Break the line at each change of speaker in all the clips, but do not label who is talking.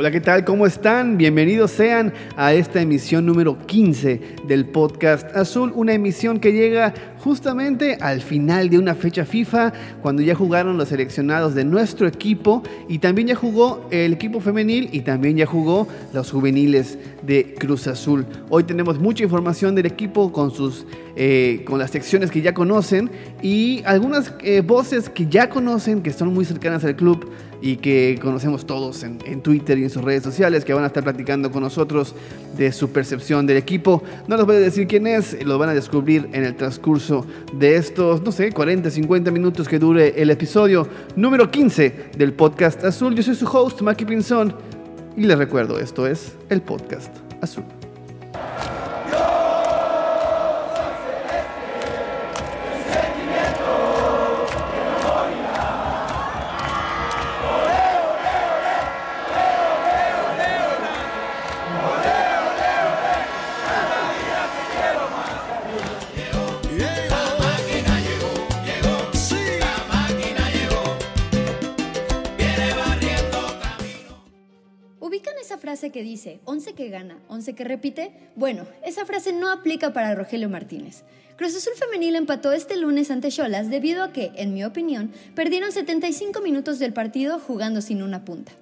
Hola, ¿qué tal? ¿Cómo están? Bienvenidos sean a esta emisión número 15 del podcast Azul, una emisión que llega justamente al final de una fecha FIFA, cuando ya jugaron los seleccionados de nuestro equipo y también ya jugó el equipo femenil y también ya jugó los juveniles de Cruz Azul. Hoy tenemos mucha información del equipo con sus eh, con las secciones que ya conocen y algunas eh, voces que ya conocen, que son muy cercanas al club y que conocemos todos en, Twitter y en sus redes sociales, que van a estar platicando con nosotros de su percepción del equipo. No les voy a decir quién es, lo van a descubrir en el transcurso de estos, no sé, 40, 50 minutos que dure el episodio número 15 del podcast Azul. Yo soy su host, Maki Pinzón, y les recuerdo, esto es el podcast Azul.
Que dice 11 que gana, 11 que repite, bueno, esa frase no aplica para Rogelio Martínez. Cruz Azul Femenil empató este lunes ante Cholas debido a que, en mi opinión, perdieron 75 minutos del partido jugando sin una punta.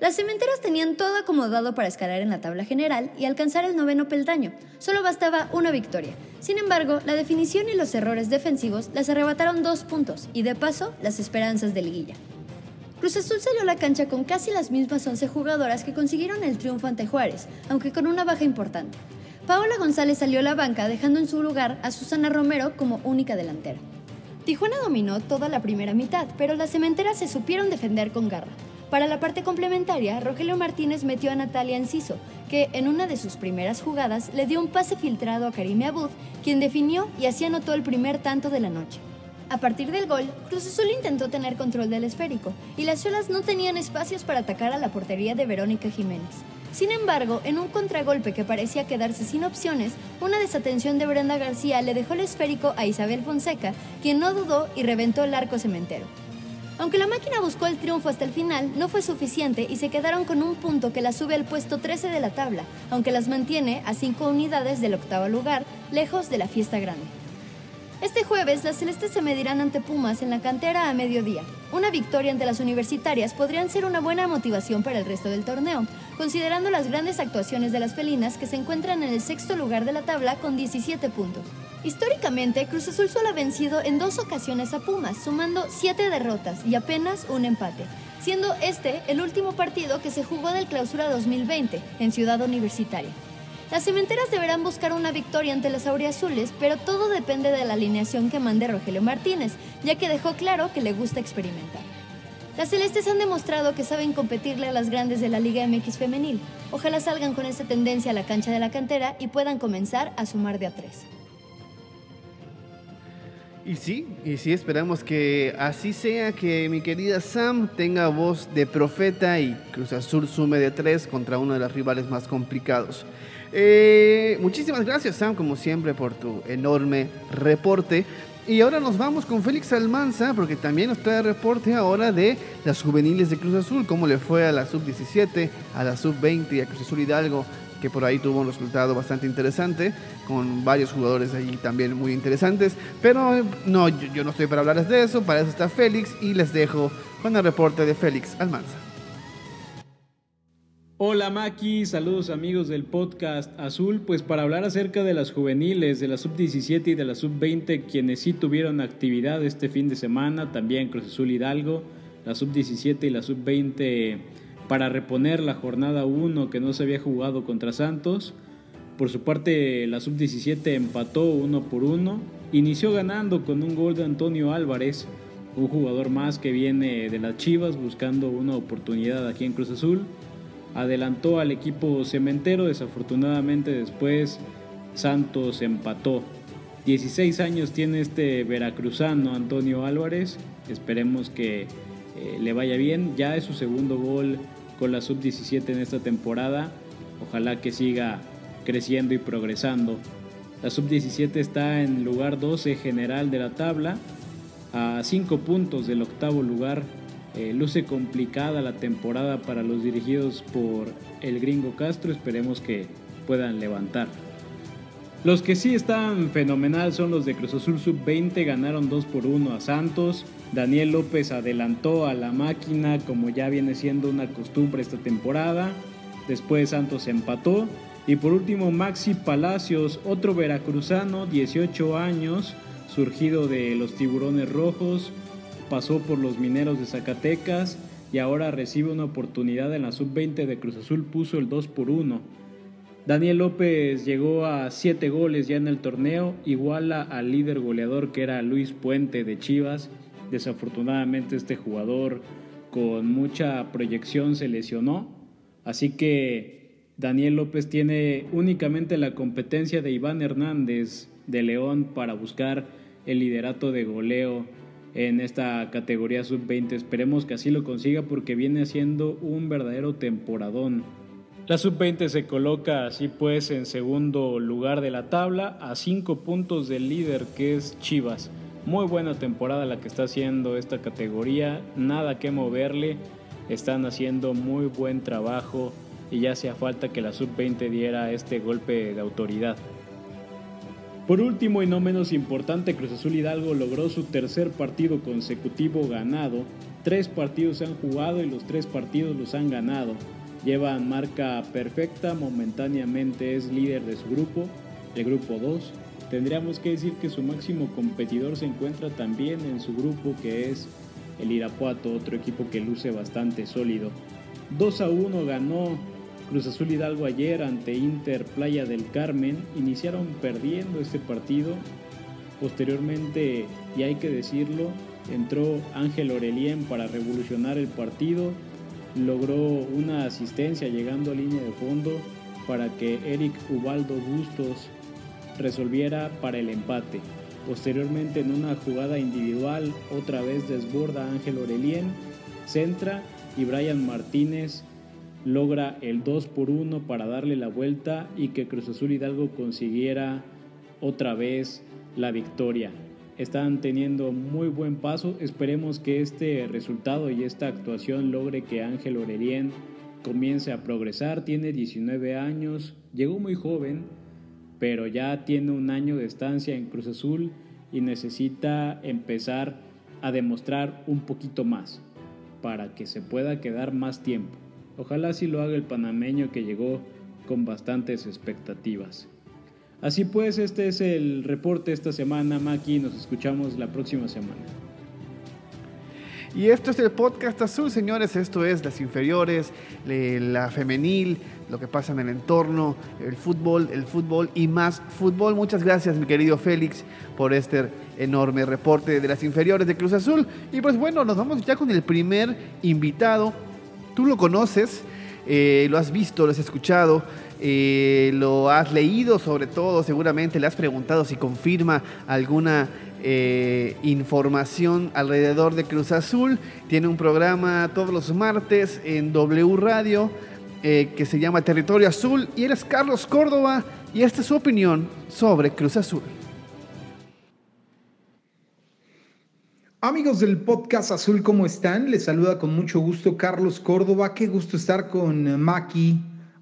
Las cementeras tenían todo acomodado para escalar en la tabla general y alcanzar el noveno peldaño. Solo bastaba una victoria. Sin embargo, la definición y los errores defensivos las arrebataron dos puntos y, de paso, las esperanzas de liguilla. Cruz Azul salió a la cancha con casi las mismas 11 jugadoras que consiguieron el triunfo ante Juárez, aunque con una baja importante. Paola González salió a la banca dejando en su lugar a Susana Romero como única delantera. Tijuana dominó toda la primera mitad, pero las cementeras se supieron defender con garra. Para la parte complementaria, Rogelio Martínez metió a Natalia Enciso, que en una de sus primeras jugadas le dio un pase filtrado a Karime Abud, quien definió y así anotó el primer tanto de la noche. A partir del gol, Cruz Azul intentó tener control del esférico y las Cholas no tenían espacios para atacar a la portería de Verónica Jiménez. Sin embargo, en un contragolpe que parecía quedarse sin opciones, una desatención de Brenda García le dejó el esférico a Isabel Fonseca, quien no dudó y reventó el arco cementero. Aunque la máquina buscó el triunfo hasta el final, no fue suficiente y se quedaron con un punto que la sube al puesto 13 de la tabla, aunque las mantiene a 5 unidades del octavo lugar, lejos de la fiesta grande. Este jueves, las celestes se medirán ante Pumas en la cantera a mediodía. Una victoria ante las universitarias podrían ser una buena motivación para el resto del torneo, considerando las grandes actuaciones de las felinas que se encuentran en el sexto lugar de la tabla con 17 puntos. Históricamente, Cruz Azul solo ha vencido en dos ocasiones a Pumas, sumando 7 derrotas y apenas un empate, siendo este el último partido que se jugó del Clausura 2020 en Ciudad Universitaria. Las cementeras deberán buscar una victoria ante las auriazules, pero todo depende de la alineación que mande Rogelio Martínez, ya que dejó claro que le gusta experimentar. Las celestes han demostrado que saben competirle a las grandes de la Liga MX femenil. Ojalá salgan con esta tendencia a la cancha de la cantera y puedan comenzar a sumar de a tres.
Y sí, y sí, esperamos que así sea, que mi querida Sam tenga voz de profeta y Cruz Azul sume de tres contra uno de los rivales más complicados. Eh, muchísimas gracias, Sam, como siempre, por tu enorme reporte. Y ahora nos vamos con Félix Almanza, porque también nos trae reporte ahora de las juveniles de Cruz Azul, cómo le fue a la sub-17, a la sub-20 y a Cruz Azul Hidalgo, que por ahí tuvo un resultado bastante interesante, con varios jugadores allí también muy interesantes. Pero no, yo, yo no estoy para hablarles de eso, para eso está Félix, y les dejo con el reporte de Félix Almanza.
Hola Maki, saludos amigos del podcast Azul, pues para hablar acerca de las juveniles, de la sub-17 y de la sub-20, quienes sí tuvieron actividad este fin de semana, también Cruz Azul Hidalgo, la sub-17 y la sub-20 para reponer la jornada 1 que no se había jugado contra Santos. Por su parte, la sub-17 empató uno por uno, inició ganando con un gol de Antonio Álvarez, un jugador más que viene de las Chivas buscando una oportunidad aquí en Cruz Azul adelantó al equipo cementero, desafortunadamente después Santos empató. 16 años tiene este veracruzano Antonio Álvarez, esperemos que eh, le vaya bien, ya es su segundo gol con la sub-17 en esta temporada, ojalá que siga creciendo y progresando. La sub-17 está en lugar 12 general de la tabla, a 5 puntos del octavo lugar Eh, luce complicada la temporada para los dirigidos por el gringo Castro, esperemos que puedan levantar. Los que sí están fenomenal son los de Cruz Azul Sub-20, ganaron 2 por 1 a Santos. Daniel López adelantó a la máquina como ya viene siendo una costumbre esta temporada. Después Santos empató. Y por último Maxi Palacios, otro veracruzano, 18 años, surgido de los Tiburones Rojos, pasó por los Mineros de Zacatecas y ahora recibe una oportunidad en la sub-20 de Cruz Azul, puso el 2 por 1. Daniel López llegó a 7 goles ya en el torneo, iguala al líder goleador que era Luis Puente de Chivas. Desafortunadamente este jugador con mucha proyección se lesionó, así que Daniel López tiene únicamente la competencia de Iván Hernández de León para buscar el liderato de goleo en esta categoría sub-20. Esperemos que así lo consiga porque viene haciendo un verdadero temporadón. La sub-20 se coloca así pues en segundo lugar de la tabla a 5 puntos del líder que es Chivas. Muy buena temporada la que está haciendo esta categoría, nada que moverle, están haciendo muy buen trabajo y ya hacía falta que la sub-20 diera este golpe de autoridad. Por último y no menos importante, Cruz Azul Hidalgo logró su tercer partido consecutivo ganado. Tres partidos se han jugado y los tres partidos los han ganado. Llevan marca perfecta, momentáneamente es líder de su grupo, el grupo 2. Tendríamos que decir que su máximo competidor se encuentra también en su grupo que es el Irapuato, otro equipo que luce bastante sólido. 2 a 1 ganó Cruz Azul Hidalgo ayer ante Inter Playa del Carmen iniciaron perdiendo este partido. Posteriormente, y hay que decirlo, entró Ángel Orelien para revolucionar el partido. Logró una asistencia llegando a línea de fondo para que Eric Ubaldo Bustos resolviera para el empate. Posteriormente en una jugada individual otra vez desborda Ángel Orelien, centra y Brian Martínez logra el 2 por 1 para darle la vuelta y que Cruz Azul Hidalgo consiguiera otra vez la victoria. Están teniendo muy buen paso. Esperemos que este resultado y esta actuación logre que Ángel Orelien comience a progresar. Tiene 19 años, llegó muy joven, pero ya tiene un año de estancia en Cruz Azul y necesita empezar a demostrar un poquito más para que se pueda quedar más tiempo. Ojalá así lo haga el panameño que llegó con bastantes expectativas. Así pues, este es el reporte esta semana, Maki. Nos escuchamos la próxima semana.
Y esto es el podcast azul, señores. Esto es las inferiores, la femenil, lo que pasa en el entorno, el fútbol, el fútbol y más fútbol. Muchas gracias, mi querido Félix, por este enorme reporte de las inferiores de Cruz Azul. Y pues bueno, nos vamos ya con el primer invitado tú lo conoces, eh, lo has visto, lo has escuchado, eh, lo has leído sobre todo, seguramente le has preguntado si confirma alguna eh, información alrededor de Cruz Azul. Tiene un programa todos los martes en W Radio que se llama Territorio Azul y él es Carlos Córdoba y esta es su opinión sobre Cruz Azul.
Amigos del podcast Azul, ¿cómo están? Les saluda con mucho gusto Carlos Córdoba. Qué gusto estar con Maki,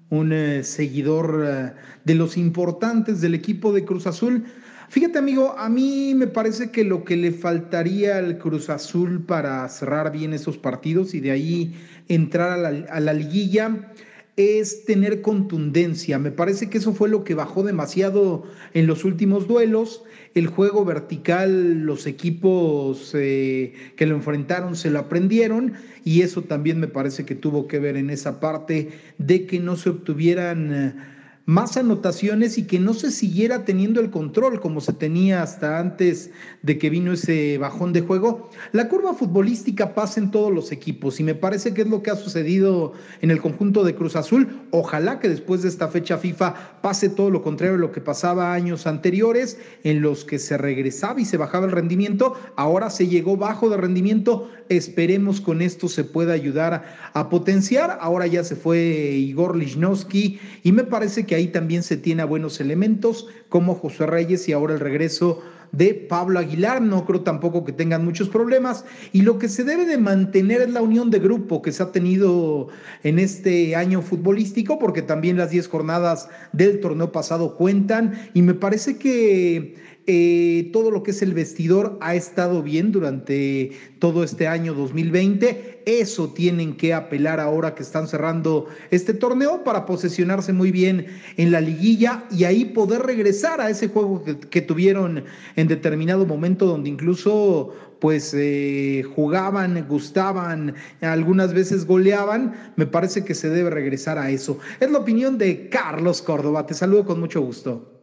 un eh, seguidor eh, de los importantes del equipo de Cruz Azul. Fíjate, amigo, a mí me parece que lo que le faltaría al Cruz Azul para cerrar bien esos partidos y de ahí entrar a la, a la liguilla es tener contundencia. Me parece que eso fue lo que bajó demasiado en los últimos duelos el juego vertical, los equipos eh, que lo enfrentaron se lo aprendieron y eso también me parece que tuvo que ver en esa parte de que no se obtuvieran... Más anotaciones y que no se siguiera teniendo el control como se tenía hasta antes de que vino ese bajón de juego. La curva futbolística pasa en todos los equipos y me parece que es lo que ha sucedido en el conjunto de Cruz Azul. Ojalá que después de esta fecha FIFA pase todo lo contrario de lo que pasaba años anteriores en los que se regresaba y se bajaba el rendimiento. Ahora se llegó bajo de rendimiento. Esperemos con esto se pueda ayudar a potenciar. Ahora ya se fue Igor Lichnowsky y me parece que ahí también se tiene a buenos elementos como José Reyes y ahora el regreso de Pablo Aguilar. No creo tampoco que tengan muchos problemas. Y lo que se debe de mantener es la unión de grupo que se ha tenido en este año futbolístico, porque también las 10 jornadas del torneo pasado cuentan. Y me parece que eh, todo lo que es el vestidor ha estado bien durante todo este año 2020. Eso tienen que apelar ahora que están cerrando este torneo para posesionarse muy bien en la liguilla y ahí poder regresar a ese juego que, tuvieron en determinado momento donde incluso pues eh, jugaban, gustaban, algunas veces goleaban, me parece que se debe regresar a eso. Es la opinión de Carlos Córdoba, te saludo con mucho gusto.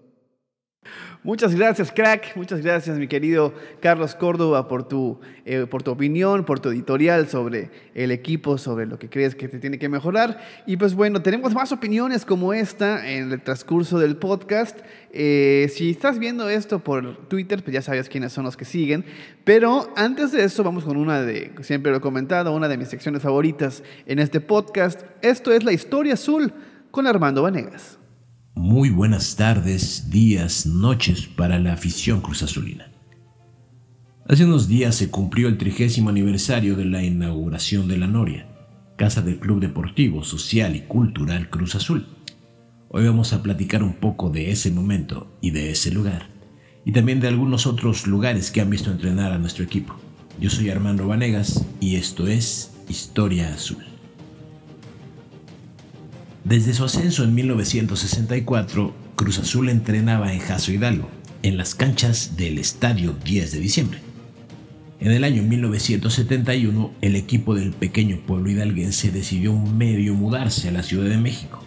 Muchas gracias, crack. Muchas gracias, mi querido Carlos Córdoba, por tu, eh, por tu opinión, por tu editorial sobre el equipo, sobre lo que crees que te tiene que mejorar. Y pues bueno, tenemos más opiniones como esta en el transcurso del podcast. Eh, si estás viendo esto por Twitter, pues ya sabes quiénes son los que siguen. Pero antes de eso, vamos con una de, siempre lo he comentado, una de mis secciones favoritas en este podcast. Esto es la historia azul con Armando Vanegas.
Muy buenas tardes, días, noches para la afición cruzazulina. Hace unos días se cumplió el trigésimo aniversario de la inauguración de la Noria, casa del Club Deportivo, Social y Cultural Cruz Azul. Hoy vamos a platicar un poco de ese momento y de ese lugar, y también de algunos otros lugares que han visto entrenar a nuestro equipo. Yo soy Armando Vanegas y esto es Historia Azul. Desde su ascenso en 1964, Cruz Azul entrenaba en Jaso Hidalgo, en las canchas del Estadio 10 de diciembre. En el año 1971, el equipo del pequeño pueblo hidalguense decidió medio mudarse a la Ciudad de México,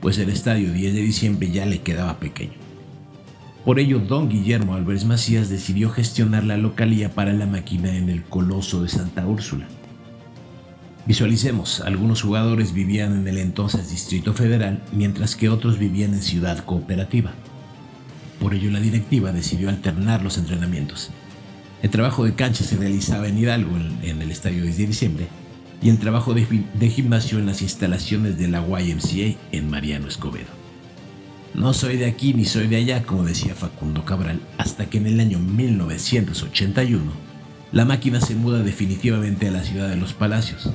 pues el Estadio 10 de diciembre ya le quedaba pequeño. Por ello, don Guillermo Álvarez Macías decidió gestionar la localía para la máquina en el Coloso de Santa Úrsula. Visualicemos, algunos jugadores vivían en el entonces Distrito Federal, mientras que otros vivían en Ciudad Cooperativa. Por ello la directiva decidió alternar los entrenamientos. El trabajo de cancha se realizaba en Hidalgo, en, el estadio 10 de diciembre, y el trabajo de, de gimnasio en las instalaciones de la YMCA en Mariano Escobedo. No soy de aquí ni soy de allá, como decía Facundo Cabral, hasta que en el año 1981 la máquina se muda definitivamente a la ciudad de los Palacios,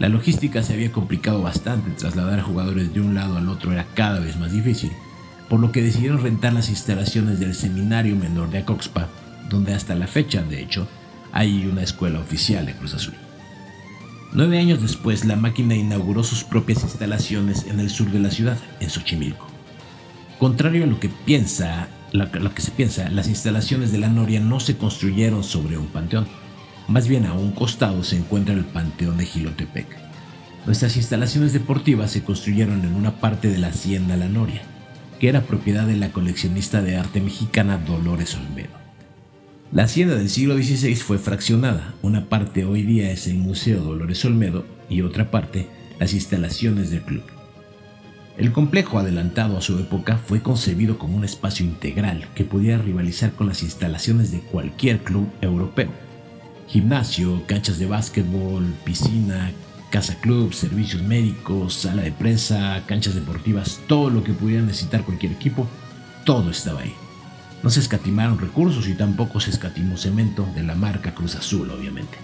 la logística se había complicado bastante, trasladar jugadores de un lado al otro era cada vez más difícil, por lo que decidieron rentar las instalaciones del Seminario Menor de Acoxpa, donde hasta la fecha, de hecho, hay una escuela oficial de Cruz Azul. Nueve años después, la máquina inauguró sus propias instalaciones en el sur de la ciudad, en Xochimilco. Contrario a lo que piensa, lo que se piensa, las instalaciones de la Noria no se construyeron sobre un panteón más bien a un costado se encuentra el Panteón de Gilotepec. Nuestras instalaciones deportivas se construyeron en una parte de la Hacienda La Noria, que era propiedad de la coleccionista de arte mexicana Dolores Olmedo. La hacienda del siglo XVI fue fraccionada. Una parte hoy día es el Museo Dolores Olmedo y otra parte las instalaciones del club. El complejo adelantado a su época fue concebido como un espacio integral que podía rivalizar con las instalaciones de cualquier club europeo gimnasio, canchas de básquetbol, piscina, casa club, servicios médicos, sala de prensa, canchas deportivas, todo lo que pudiera necesitar cualquier equipo, todo estaba ahí. No se escatimaron recursos y tampoco se escatimó cemento de la marca Cruz Azul, obviamente.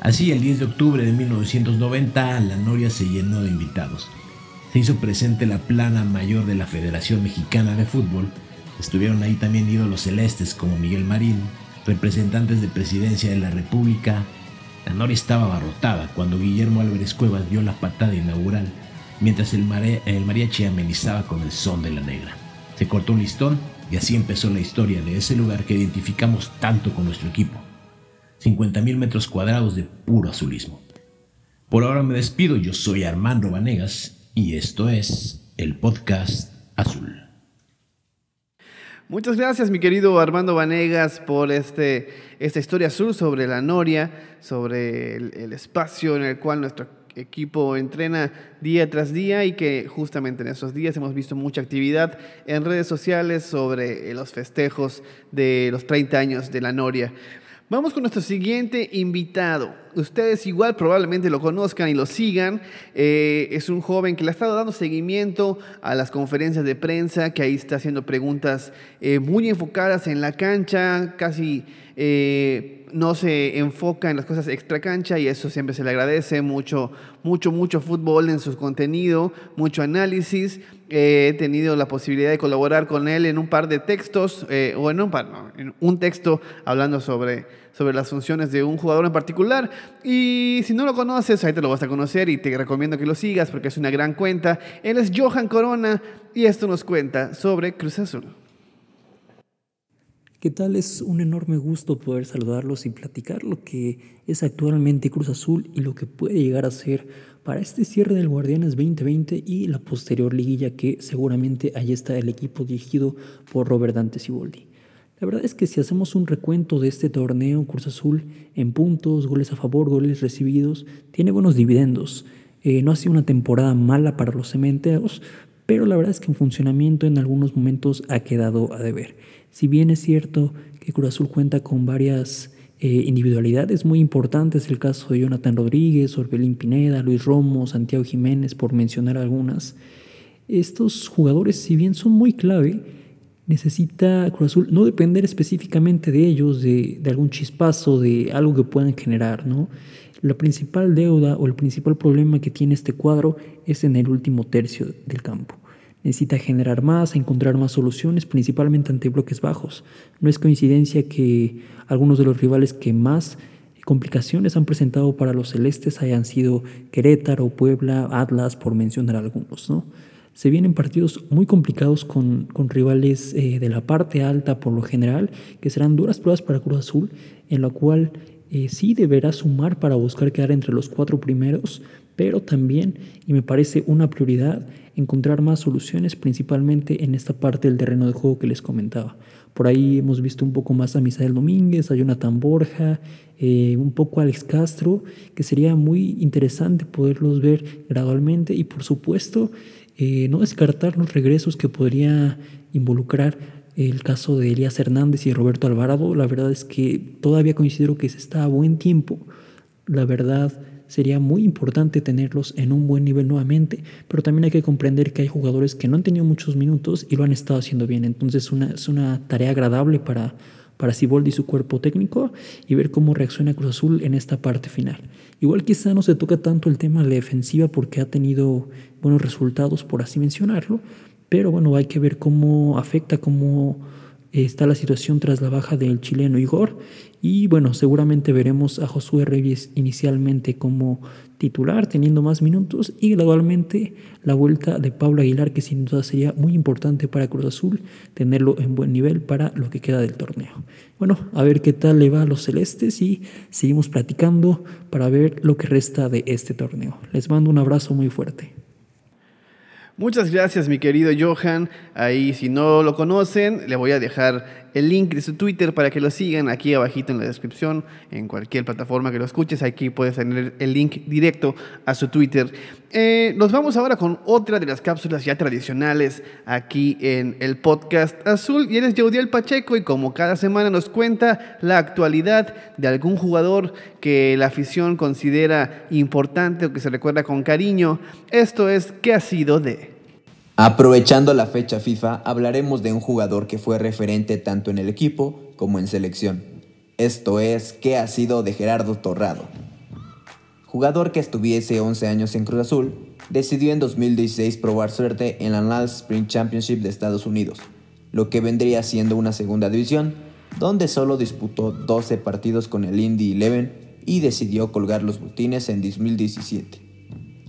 Así, el 10 de octubre de 1990, la Noria se llenó de invitados. Se hizo presente la plana mayor de la Federación Mexicana de Fútbol. Estuvieron ahí también ídolos celestes como Miguel Marín, representantes de presidencia de la República. La noria estaba abarrotada cuando Guillermo Álvarez Cuevas dio la patada inaugural, mientras el, el mariachi amenizaba con el son de la negra. Se cortó un listón y así empezó la historia de ese lugar que identificamos tanto con nuestro equipo. 50.000 metros cuadrados de puro azulismo. Por ahora me despido, yo soy Armando Vanegas y esto es el podcast Azul.
Muchas gracias, mi querido Armando Vanegas, por este, esta historia azul sobre la Noria, sobre el, espacio en el cual nuestro equipo entrena día tras día y que justamente en esos días hemos visto mucha actividad en redes sociales sobre los festejos de los 30 años de la Noria. Vamos con nuestro siguiente invitado. Ustedes igual probablemente lo conozcan y lo sigan. Eh, es un joven que le ha estado dando seguimiento a las conferencias de prensa, que ahí está haciendo preguntas eh, muy enfocadas en la cancha, casi eh, no se enfoca en las cosas extra cancha y eso siempre se le agradece. Mucho, mucho, mucho fútbol en su contenido, mucho análisis. he tenido la posibilidad de colaborar con él en un par de textos, o en un par, no, en un texto hablando sobre sobre las funciones de un jugador en particular. Y si no lo conoces, ahí te lo vas a conocer y te recomiendo que lo sigas porque es una gran cuenta. Él es Johan Corona y esto nos cuenta sobre Cruz Azul.
¿Qué tal? Es un enorme gusto poder saludarlos y platicar lo que es actualmente Cruz Azul y lo que puede llegar a ser para este cierre del Guardianes 2020 y la posterior liguilla que seguramente ahí está el equipo dirigido por Robert Dante Siboldi. La verdad es que si hacemos un recuento de este torneo, Cruz Azul, en puntos, goles a favor, goles recibidos, tiene buenos dividendos. Eh, no ha sido una temporada mala para los cementeros, pero la verdad es que en funcionamiento en algunos momentos ha quedado a deber. Si bien es cierto que Cruz Azul cuenta con varias eh, individualidades muy importantes, el caso de Jonathan Rodríguez, Orbelín Pineda, Luis Romo, Santiago Jiménez, por mencionar algunas, estos jugadores, si bien son muy clave, necesita Cruz Azul no depender específicamente de ellos, de, algún chispazo, de algo que puedan generar, ¿no? La principal deuda o el principal problema que tiene este cuadro es en el último tercio del campo. Necesita generar más, encontrar más soluciones, principalmente ante bloques bajos. No es coincidencia que algunos de los rivales que más complicaciones han presentado para los celestes hayan sido Querétaro, Puebla, Atlas, por mencionar algunos, ¿no? Se vienen partidos muy complicados con, rivales eh, de la parte alta por lo general, que serán duras pruebas para Cruz Azul, en la cual eh, sí deberá sumar para buscar quedar entre los cuatro primeros, pero también, y me parece una prioridad, encontrar más soluciones, principalmente en esta parte del terreno de juego que les comentaba. Por ahí hemos visto un poco más a Misael Domínguez, a Jonathan Borja, eh, un poco a Alex Castro, que sería muy interesante poderlos ver gradualmente y por supuesto eh, no descartar los regresos que podría involucrar el caso de Elías Hernández y Roberto Alvarado. La verdad es que todavía considero que se está a buen tiempo. La verdad sería muy importante tenerlos en un buen nivel nuevamente, pero también hay que comprender que hay jugadores que no han tenido muchos minutos y lo han estado haciendo bien. Entonces una, es una tarea agradable para, para Siboldi y su cuerpo técnico y ver cómo reacciona Cruz Azul en esta parte final. Igual quizá no se toca tanto el tema de la defensiva porque ha tenido buenos resultados, por así mencionarlo, pero bueno, hay que ver cómo afecta, cómo está la situación tras la baja del chileno Igor. Y bueno, seguramente veremos a Josué Reyes inicialmente como titular, teniendo más minutos, y gradualmente la vuelta de Pablo Aguilar, que sin duda sería muy importante para Cruz Azul, tenerlo en buen nivel para lo que queda del torneo. Bueno, a ver qué tal le va a los celestes y seguimos platicando para ver lo que resta de este torneo. Les mando un abrazo muy fuerte.
Muchas gracias, mi querido Johan. Ahí, si no lo conocen, le voy a dejar el link de su Twitter para que lo sigan aquí abajito en la descripción, en cualquier plataforma que lo escuches. Aquí puedes tener el link directo a su Twitter. Eh, nos vamos ahora con otra de las cápsulas ya tradicionales aquí en el podcast azul. Y él es Yaudiel Pacheco y como cada semana nos cuenta la actualidad de algún jugador que la afición considera importante o que se recuerda con cariño. Esto es ¿Qué ha sido de?
Aprovechando la fecha FIFA, hablaremos de un jugador que fue referente tanto en el equipo como en selección. Esto es, ¿qué ha sido de Gerardo Torrado? Jugador que estuviese 11 años en Cruz Azul, decidió en 2016 probar suerte en la NAL Spring Championship de Estados Unidos, lo que vendría siendo una segunda división, donde solo disputó 12 partidos con el Indy Eleven y decidió colgar los botines en 2017.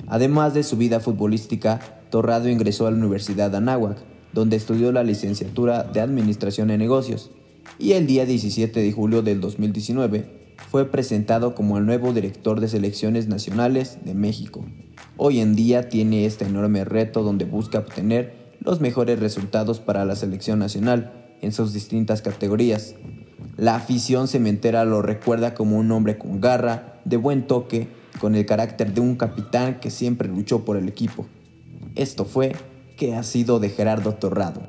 Además de su vida futbolística, Torrado ingresó a la Universidad Anáhuac, donde estudió la licenciatura de Administración de Negocios, y el día 17 de julio del 2019 fue presentado como el nuevo director de selecciones nacionales de México. Hoy en día tiene este enorme reto donde busca obtener los mejores resultados para la selección nacional en sus distintas categorías. La afición cementera lo recuerda como un hombre con garra, de buen toque, con el carácter de un capitán que siempre luchó por el equipo. Esto fue ¿Qué ha sido de Gerardo Torrado?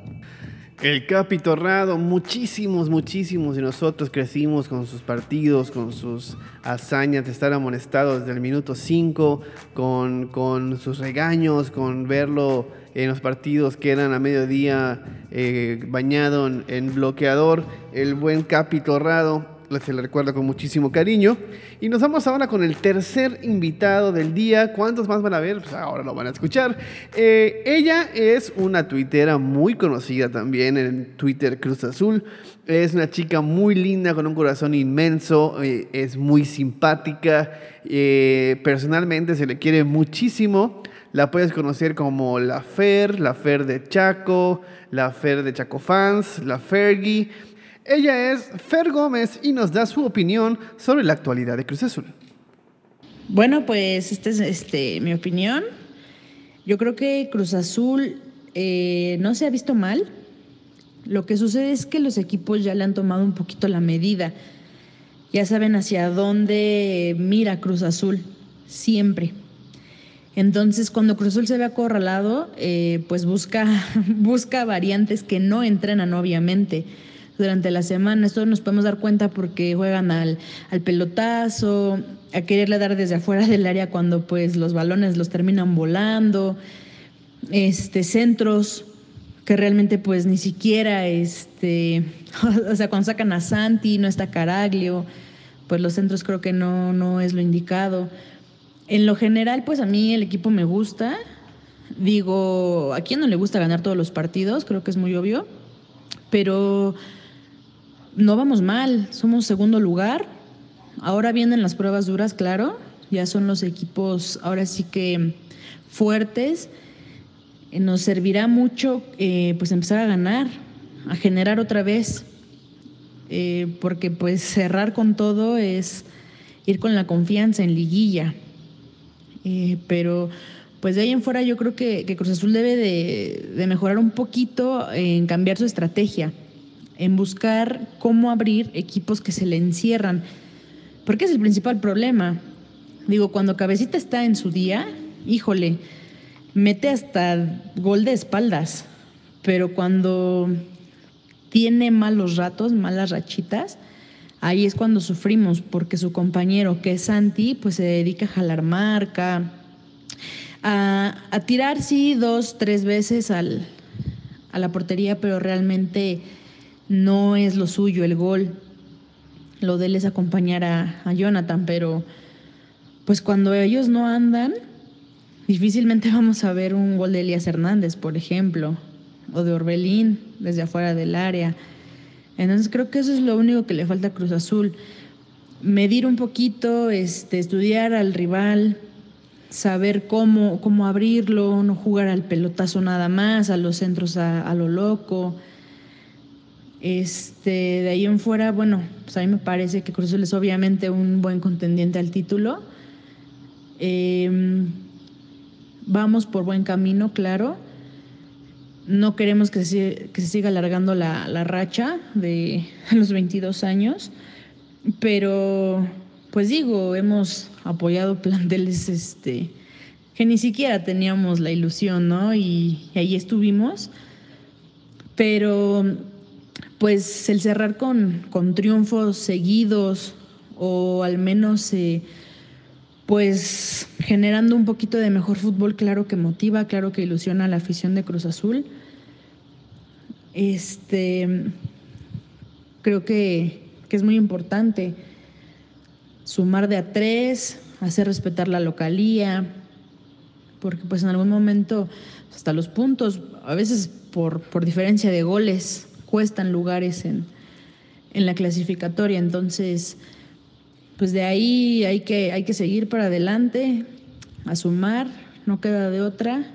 El Capi Torrado, muchísimos, muchísimos de nosotros crecimos con sus partidos, con sus hazañas de estar amonestado desde el minuto 5, con, con, sus regaños, con verlo en los partidos que eran a mediodía eh, bañado en, en bloqueador. El buen Capi Torrado, se le recuerda con muchísimo cariño. Y nos vamos ahora con el tercer invitado del día. ¿Cuántos más van a ver? Pues ahora lo van a escuchar. Eh, ella es una tuitera muy conocida también en Twitter Cruz Azul. Es una chica muy linda, con un corazón inmenso, eh, es muy simpática. Eh, personalmente se le quiere muchísimo. La puedes conocer como la Fer, la Fer de Chaco, la Fer de Chaco Fans, la Fergie. Ella es Fer Gómez y nos da su opinión sobre la actualidad de Cruz Azul.
Bueno, pues esta es este, mi opinión. Yo creo que Cruz Azul eh, no se ha visto mal. Lo que sucede es que los equipos ya le han tomado un poquito la medida. Ya saben hacia dónde mira Cruz Azul, siempre. Entonces, cuando Cruz Azul se ve acorralado, eh, pues busca, busca variantes que no entrenan, obviamente durante la semana. Esto nos podemos dar cuenta porque juegan al, al pelotazo, a quererle dar desde afuera del área cuando pues los balones los terminan volando, este, centros que realmente pues ni siquiera, este, o sea, cuando sacan a Santi, no está Caraglio, pues los centros creo que no, no es lo indicado. En lo general, pues a mí el equipo me gusta. Digo, ¿a quién no le gusta ganar todos los partidos? Creo que es muy obvio. Pero no vamos mal, somos segundo lugar. Ahora vienen las pruebas duras, claro. Ya son los equipos, ahora sí que fuertes. Eh, nos servirá mucho eh, pues empezar a ganar, a generar otra vez. Eh, porque pues cerrar con todo es ir con la confianza en liguilla. pero pues de ahí en fuera yo creo que, Cruz Azul debe de mejorar un poquito en cambiar su estrategia en buscar cómo abrir equipos que se le encierran, porque es el principal problema. Digo, cuando Cabecita está en su día, híjole, mete hasta gol de espaldas, pero cuando tiene malos ratos, malas rachitas, ahí es cuando sufrimos, porque su compañero, que es Santi, pues se dedica a jalar marca, a, a tirar, sí, dos, tres veces al, a la portería, pero realmente no es lo suyo el gol. Lo de él es acompañar a, Jonathan, pero pues cuando ellos no andan, difícilmente vamos a ver un gol de Elías Hernández, por ejemplo, o de Orbelín desde afuera del área. Entonces creo que eso es lo único que le falta a Cruz Azul. Medir un poquito, este, estudiar al rival, saber cómo, cómo abrirlo, no jugar al pelotazo nada más, a los centros a lo loco. Este, de ahí en fuera, bueno, pues a mí me parece que Cruz Azul es obviamente un buen contendiente al título. Em, vamos por buen camino, claro. No queremos que se, que se siga alargando la, la, racha de los 22 años, pero pues digo, hemos apoyado planteles este, que ni siquiera teníamos la ilusión, ¿no? Y, y ahí estuvimos. Pero pues el cerrar con, con triunfos seguidos o al menos eh, pues generando un poquito de mejor fútbol, claro que motiva, claro que ilusiona a la afición de Cruz Azul. Este creo que, que es muy importante sumar de a tres, hacer respetar la localía, porque pues en algún momento hasta los puntos, a veces por, por diferencia de goles, cuestan lugares en, la clasificatoria. Entonces, pues de ahí hay que, hay que seguir para adelante, a sumar, no queda de otra,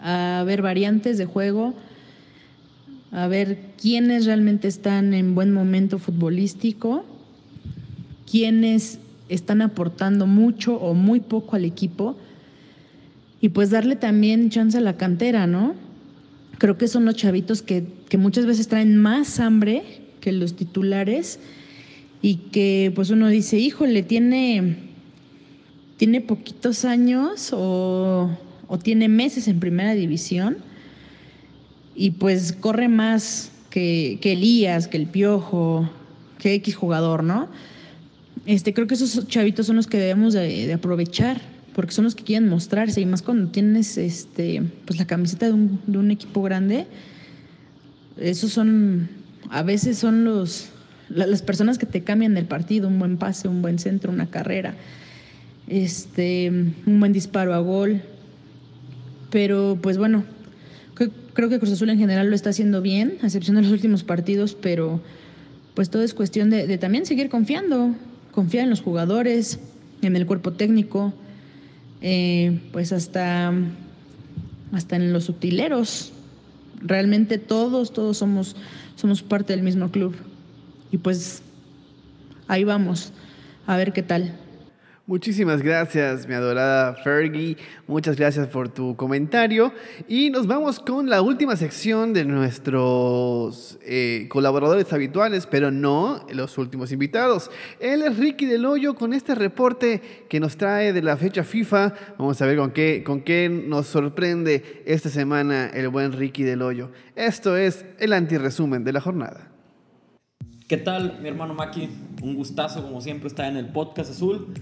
a ver variantes de juego, a ver quiénes realmente están en buen momento futbolístico, quiénes están aportando mucho o muy poco al equipo y pues darle también chance a la cantera, ¿no? Creo que son los chavitos que que muchas veces traen más hambre que los titulares y que pues uno dice, híjole, tiene, tiene poquitos años o, tiene meses en primera división y pues corre más que, que Elías, que el Piojo, que X jugador, ¿no? Este, creo que esos chavitos son los que debemos de, aprovechar, porque son los que quieren mostrarse, y más cuando tienes este, pues la camiseta de un, de un equipo grande, esos son, a veces son los, las personas que te cambian el partido, un buen pase, un buen centro, una carrera, este, un buen disparo a gol. Pero pues bueno, creo que Cruz Azul en general lo está haciendo bien, a excepción de los últimos partidos, pero pues todo es cuestión de, también seguir confiando, confiar en los jugadores, en el cuerpo técnico, eh, pues hasta, hasta en los utileros. Realmente todos, todos somos, somos parte del mismo club. Y pues ahí vamos, a ver qué tal.
Muchísimas gracias, mi adorada Fergie. Muchas gracias por tu comentario. Y nos vamos con la última sección de nuestros eh, colaboradores habituales, pero no los últimos invitados. Él es Ricky Del Hoyo con este reporte que nos trae de la fecha FIFA. Vamos a ver con qué, con qué nos sorprende esta semana el buen Ricky Del Hoyo. Esto es el antiresumen de la jornada.
¿Qué tal, mi hermano Maki? Un gustazo, como siempre, estar en el podcast azul.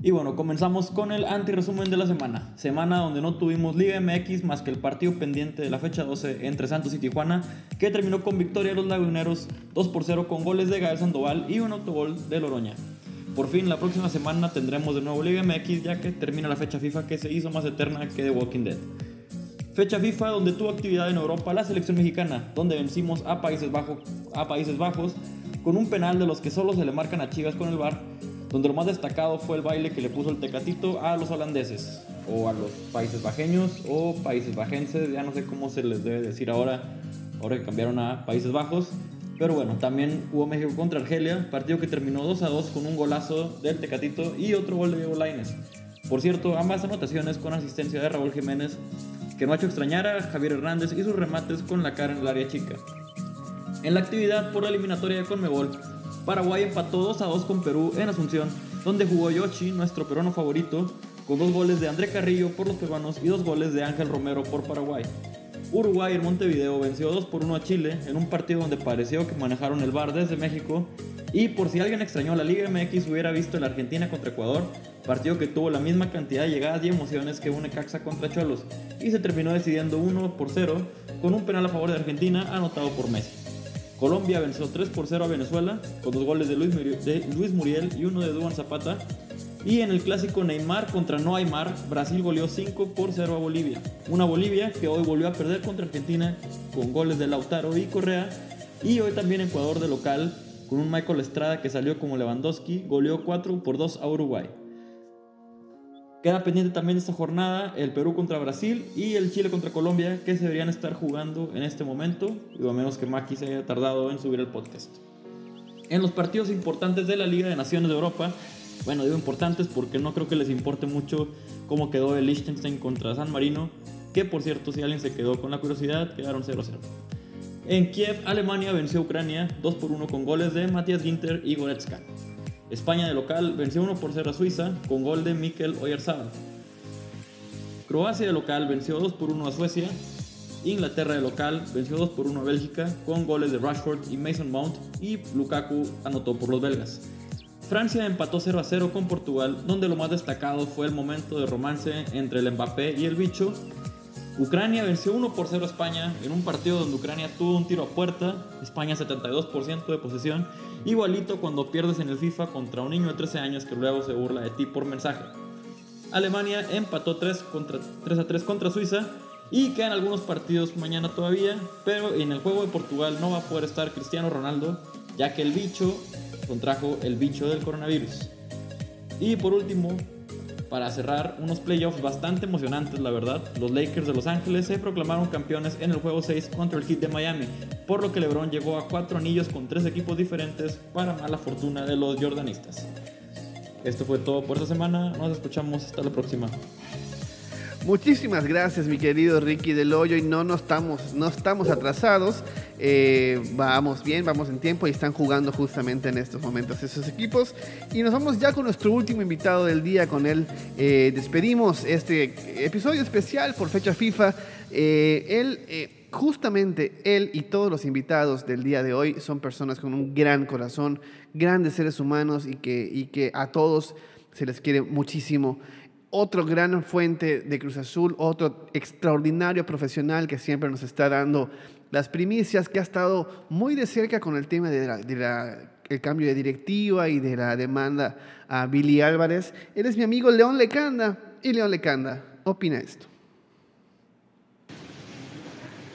Y bueno, comenzamos con el anti-resumen de la semana. Semana donde no tuvimos Liga MX más que el partido pendiente de la fecha 12 entre Santos y Tijuana, que terminó con victoria de los laguneros 2 por 0 con goles de Gael Sandoval y un autogol de Loroña. Por fin, la próxima semana tendremos de nuevo Liga MX ya que termina la fecha FIFA que se hizo más eterna que The Walking Dead. Fecha FIFA donde tuvo actividad en Europa la selección mexicana, donde vencimos a Países, a Países Bajos con un penal de los que solo se le marcan a Chivas con el bar donde lo más destacado fue el baile que le puso el Tecatito a los holandeses, o a los países bajeños, o países bajenses, ya no sé cómo se les debe decir ahora, ahora que cambiaron a Países Bajos. Pero bueno, también hubo México contra Argelia, partido que terminó 2 a 2 con un golazo del Tecatito y otro gol de Diego. Por cierto, ambas anotaciones con asistencia de Raúl Jiménez, que no ha hecho extrañar a Javier Hernández y sus remates con la cara en el área chica. En la actividad por la eliminatoria de Conmebol, Paraguay empató 2 a 2 con Perú en Asunción, donde jugó Yoshi, nuestro peruano favorito, con dos goles de André Carrillo por los peruanos y dos goles de Ángel Romero por Paraguay. Uruguay en Montevideo venció 2 por 1 a Chile en un partido donde pareció que manejaron el bar desde México. Y por si alguien extrañó la Liga MX hubiera visto la Argentina contra Ecuador, partido que tuvo la misma cantidad de llegadas y emociones que un Necaxa contra Cholos, y se terminó decidiendo 1 por 0 con un penal a favor de Argentina anotado por Messi. Colombia venció 3 por 0 a Venezuela con dos goles de Luis, Muriel, y uno de Duan Zapata. Y en el clásico Neymar contra No Aymar, Brasil goleó 5 por 0 a Bolivia. Una Bolivia que hoy volvió a perder contra Argentina con goles de Lautaro y Correa. Y hoy también Ecuador de local con un Michael Estrada que salió como Lewandowski, goleó 4 por 2 a Uruguay. Queda pendiente también esta jornada el Perú contra Brasil y el Chile contra Colombia que se deberían estar jugando en este momento, a menos que Maki se haya tardado en subir el podcast. En los partidos importantes de la Liga de Naciones de Europa, bueno, digo importantes porque no creo que les importe mucho cómo quedó el Liechtenstein contra San Marino, que por cierto, si alguien se quedó con la curiosidad, quedaron 0-0. En Kiev, Alemania venció a Ucrania 2 por 1 con goles de Matías Ginter y Goretzka. España de local venció 1 por 0 a Suiza con gol de Mikel Oyarzabal. Croacia de local venció 2 por 1 a Suecia. Inglaterra de local venció 2 por 1 a Bélgica con goles de Rashford y Mason Mount y Lukaku anotó por los belgas. Francia empató 0 a 0 con Portugal, donde lo más destacado fue el momento de romance entre el Mbappé y el bicho. Ucrania venció 1 por 0 a España en un partido donde Ucrania tuvo un tiro a puerta, España 72% de posesión Igualito cuando pierdes en el FIFA contra un niño de 13 años que luego se burla de ti por mensaje. Alemania empató 3, contra, 3 a 3 contra Suiza y quedan algunos partidos mañana todavía, pero en el juego de Portugal no va a poder estar Cristiano Ronaldo, ya que el bicho contrajo el bicho del coronavirus. Y por último, para cerrar, unos playoffs bastante emocionantes, la verdad. Los Lakers de Los Ángeles se proclamaron campeones en el juego 6 contra el Heat de Miami, por lo que LeBron llegó a cuatro anillos con tres equipos diferentes para mala fortuna de los jordanistas. Esto fue todo por esta semana, nos escuchamos hasta la próxima.
Muchísimas gracias, mi querido Ricky del Hoyo, y no, no, estamos, no estamos atrasados. eh, vamos bien, vamos en tiempo y están jugando justamente en estos momentos esos equipos. Y nos vamos ya con nuestro último invitado del día, con él eh, despedimos este episodio especial por fecha FIFA. Eh, él justamente él y todos los invitados del día de hoy son personas con un gran corazón, grandes seres humanos y que, y que a todos se les quiere muchísimo. Otro gran fuente de Cruz Azul, otro extraordinario profesional que siempre nos está dando las primicias, que ha estado muy de cerca con el tema del de cambio de directiva y de la demanda a Billy Álvarez. Él es mi amigo León Lecanda. Y León Lecanda, opina esto.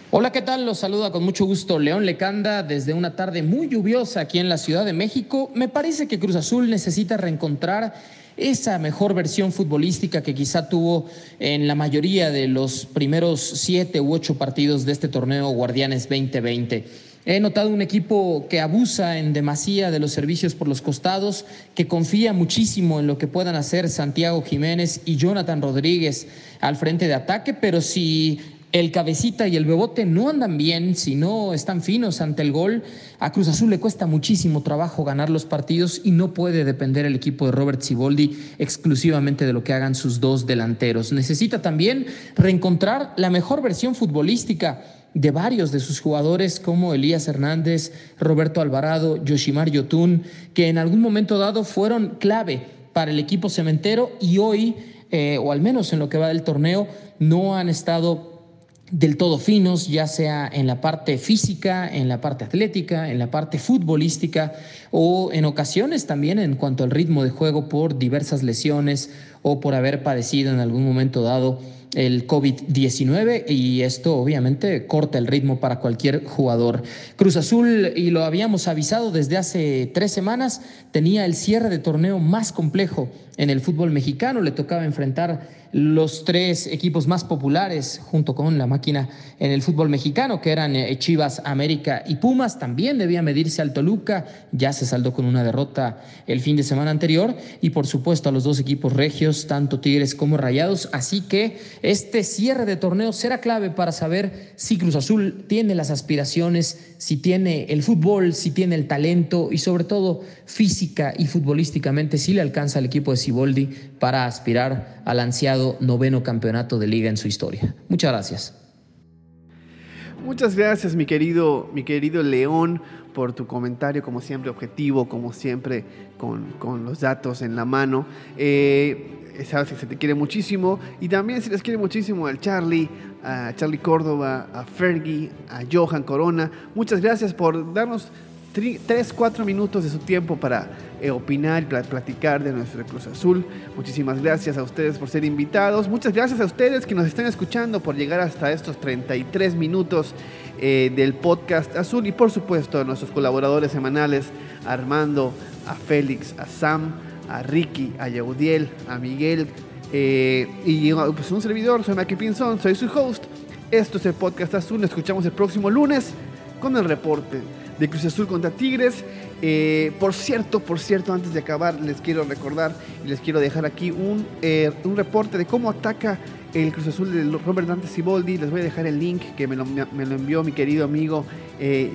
Hola, ¿qué tal? Los saluda con mucho gusto León Lecanda desde una tarde muy lluviosa aquí en la Ciudad de México. Me parece que Cruz Azul necesita reencontrar esa mejor versión futbolística que quizá tuvo en la mayoría de los primeros siete u ocho partidos de este torneo Guardianes 2020. He notado un equipo que abusa en demasía de los servicios por los costados, que confía muchísimo en lo que puedan hacer Santiago Jiménez y Jonathan Rodríguez al frente de ataque, pero si el cabecita y el bebote no andan bien, si no están finos ante el gol, a Cruz Azul le cuesta muchísimo trabajo ganar los partidos y no puede depender el equipo de Robert Ciboldi exclusivamente de lo que hagan sus dos delanteros. Necesita también reencontrar la mejor versión futbolística de varios de sus jugadores como Elías Hernández, Roberto Alvarado, Yoshimar Yotun, que en algún momento dado fueron clave para el equipo cementero y hoy, eh, o al menos en lo que va del torneo, no han estado del todo finos, ya sea en la parte física, en la parte atlética, en la parte futbolística o en ocasiones también en cuanto al ritmo de juego por diversas lesiones o por haber padecido en algún momento dado el COVID-19 y esto obviamente corta el ritmo para cualquier jugador. Cruz Azul, y lo habíamos avisado desde hace tres semanas, tenía el cierre de torneo más complejo en el fútbol mexicano, le tocaba enfrentar los tres equipos más populares junto con la máquina en el fútbol mexicano, que eran eh, Chivas, América y Pumas. También debía medirse al Toluca, ya se saldó con una derrota el fin de semana anterior. Y por supuesto a los dos equipos regios, tanto Tigres como Rayados. Así que este cierre de torneo será clave para saber si Cruz Azul tiene las aspiraciones, si tiene el fútbol, si tiene el talento y sobre todo física y futbolísticamente si le alcanza al equipo de Siboldi para aspirar al ansiado noveno campeonato de liga en su historia. Muchas gracias.
Muchas gracias, mi querido, mi querido León, por tu comentario, como siempre objetivo, como siempre con, los datos en la mano. Eh, sabes que se te quiere muchísimo y también se les quiere muchísimo al Charlie, a Charlie Córdoba, a Fergie, a Johan Corona. Muchas gracias por darnos tres, cuatro minutos de su tiempo para eh, opinar y platicar de nuestro Cruz Azul. Muchísimas gracias a ustedes por ser invitados. Muchas gracias a ustedes que nos están escuchando por llegar hasta estos 33 minutos eh, del podcast Azul y por supuesto a nuestros colaboradores semanales, Armando, a Félix, a Sam, a Ricky, a Yaudiel, a Miguel eh, y pues un servidor, soy Maki Pinzón, soy su host. Esto es el podcast Azul, nos escuchamos el próximo lunes con el reporte de Cruz Azul contra Tigres. Eh, por cierto, por cierto, antes de acabar, les quiero recordar y les quiero dejar aquí un, eh, un reporte de cómo ataca el Cruz Azul de Robert Dante Siboldi. Les voy a dejar el link que me lo, me lo envió mi querido amigo eh,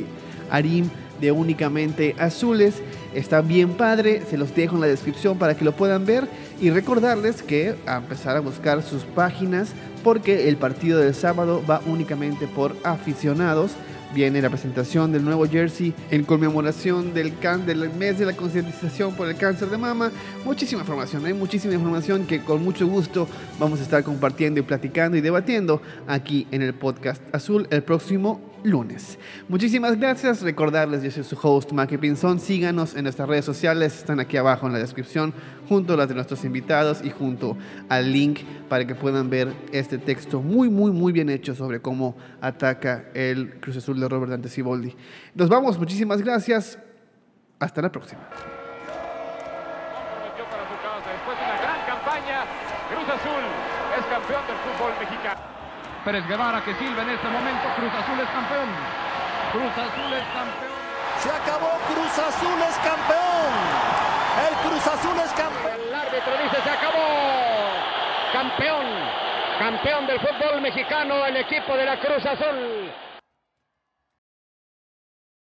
Arim de Únicamente Azules. Está bien padre, se los dejo en la descripción para que lo puedan ver y recordarles que a empezar a buscar sus páginas porque el partido del sábado va únicamente por aficionados viene la presentación del nuevo jersey en conmemoración del, can del mes de la concientización por el cáncer de mama. Muchísima información, hay muchísima información que con mucho gusto vamos a estar compartiendo y platicando y debatiendo aquí en el podcast Azul el próximo lunes. Muchísimas gracias. Recordarles, yo soy su host, Maki Pinzón. Síganos en nuestras redes sociales, están aquí abajo en la descripción, junto a las de nuestros invitados y junto al link para que puedan ver este texto muy, muy, muy bien hecho sobre cómo ataca el Cruz Azul de Robert Dante Siboldi. Nos vamos, muchísimas gracias. Hasta la próxima.
Después de una gran campaña, Cruz Azul es campeón del fútbol mexicano. Pérez Guevara que silba en este momento. Cruz Azul es campeón. Cruz Azul es campeón.
Se acabó, Cruz Azul es campeón. El Cruz Azul es campeón.
El árbitro dice se acabó. Campeón. Campeón del fútbol mexicano, el equipo de la Cruz Azul.